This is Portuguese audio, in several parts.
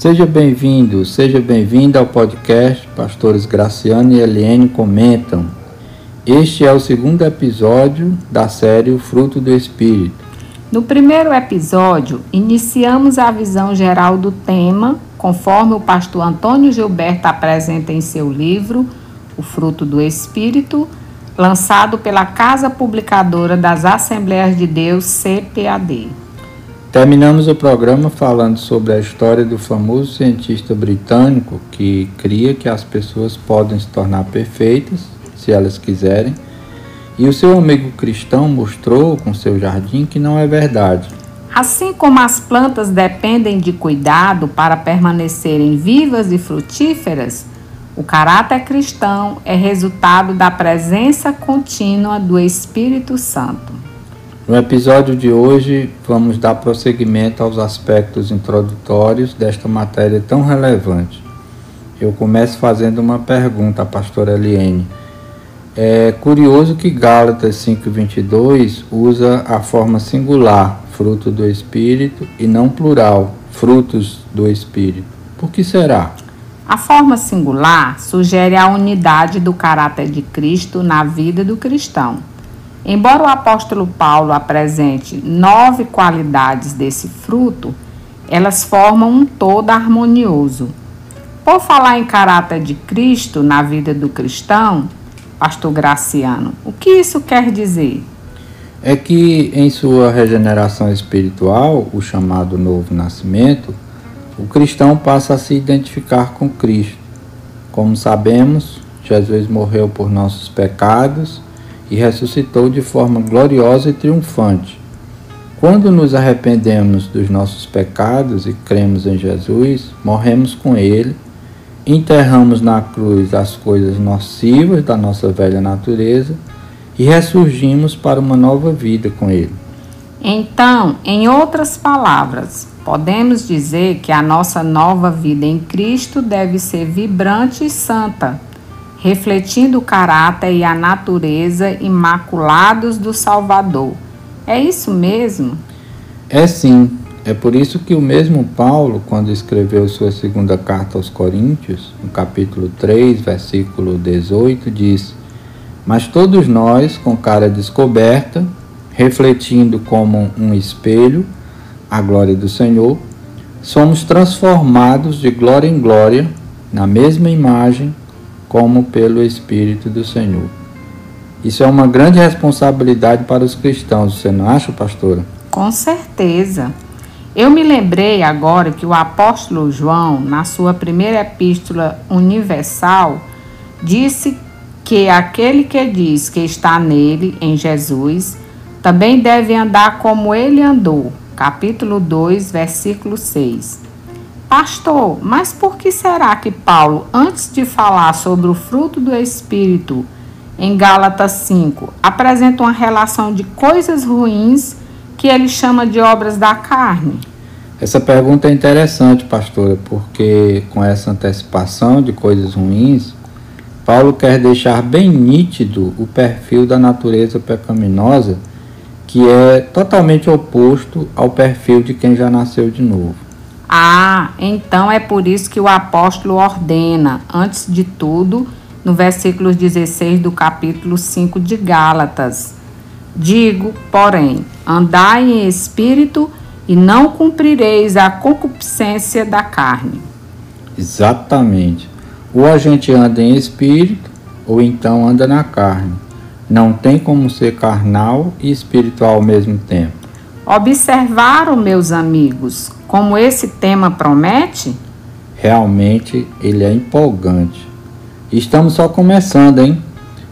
Seja bem-vindo, seja bem-vinda ao podcast Pastores Graciano e Eliane Comentam. Este é o segundo episódio da série O Fruto do Espírito. No primeiro episódio, iniciamos a visão geral do tema, conforme o pastor Antônio Gilberto apresenta em seu livro O Fruto do Espírito, lançado pela Casa Publicadora das Assembleias de Deus, CPAD. Terminamos o programa falando sobre a história do famoso cientista britânico que cria que as pessoas podem se tornar perfeitas se elas quiserem, e o seu amigo cristão mostrou com seu jardim que não é verdade. Assim como as plantas dependem de cuidado para permanecerem vivas e frutíferas, o caráter cristão é resultado da presença contínua do Espírito Santo. No episódio de hoje, vamos dar prosseguimento aos aspectos introdutórios desta matéria tão relevante. Eu começo fazendo uma pergunta à pastora Eliane. É curioso que Gálatas 5:22 usa a forma singular, fruto do espírito, e não plural, frutos do espírito. Por que será? A forma singular sugere a unidade do caráter de Cristo na vida do cristão. Embora o apóstolo Paulo apresente nove qualidades desse fruto, elas formam um todo harmonioso. Por falar em caráter de Cristo na vida do cristão, pastor Graciano, o que isso quer dizer? É que em sua regeneração espiritual, o chamado novo nascimento, o cristão passa a se identificar com Cristo. Como sabemos, Jesus morreu por nossos pecados e ressuscitou de forma gloriosa e triunfante. Quando nos arrependemos dos nossos pecados e cremos em Jesus, morremos com Ele, enterramos na cruz as coisas nocivas da nossa velha natureza e ressurgimos para uma nova vida com Ele. Então, em outras palavras, podemos dizer que a nossa nova vida em Cristo deve ser vibrante e santa refletindo o caráter e a natureza imaculados do Salvador. É isso mesmo? É sim. É por isso que o mesmo Paulo, quando escreveu sua segunda carta aos Coríntios, no capítulo 3, versículo 18, diz: Mas todos nós, com cara descoberta, refletindo como um espelho a glória do Senhor, somos transformados de glória em glória na mesma imagem como pelo Espírito do Senhor. Isso é uma grande responsabilidade para os cristãos, você não acha, pastora? Com certeza. Eu me lembrei agora que o apóstolo João, na sua primeira epístola universal, disse que aquele que diz que está nele, em Jesus, também deve andar como ele andou. Capítulo 2, versículo 6. Pastor, mas por que será que Paulo, antes de falar sobre o fruto do Espírito, em Gálatas 5, apresenta uma relação de coisas ruins que ele chama de obras da carne? Essa pergunta é interessante, pastora, porque com essa antecipação de coisas ruins, Paulo quer deixar bem nítido o perfil da natureza pecaminosa, que é totalmente oposto ao perfil de quem já nasceu de novo. Ah, então é por isso que o apóstolo ordena, antes de tudo, no versículo 16 do capítulo 5 de Gálatas: Digo, porém, andai em espírito e não cumprireis a concupiscência da carne. Exatamente. Ou a gente anda em espírito, ou então anda na carne. Não tem como ser carnal e espiritual ao mesmo tempo. Observaram, meus amigos, como esse tema promete? Realmente ele é empolgante. Estamos só começando, hein?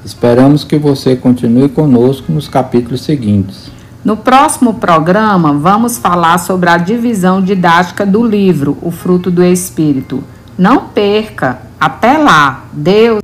Esperamos que você continue conosco nos capítulos seguintes. No próximo programa, vamos falar sobre a divisão didática do livro O Fruto do Espírito. Não perca! Até lá! Deus!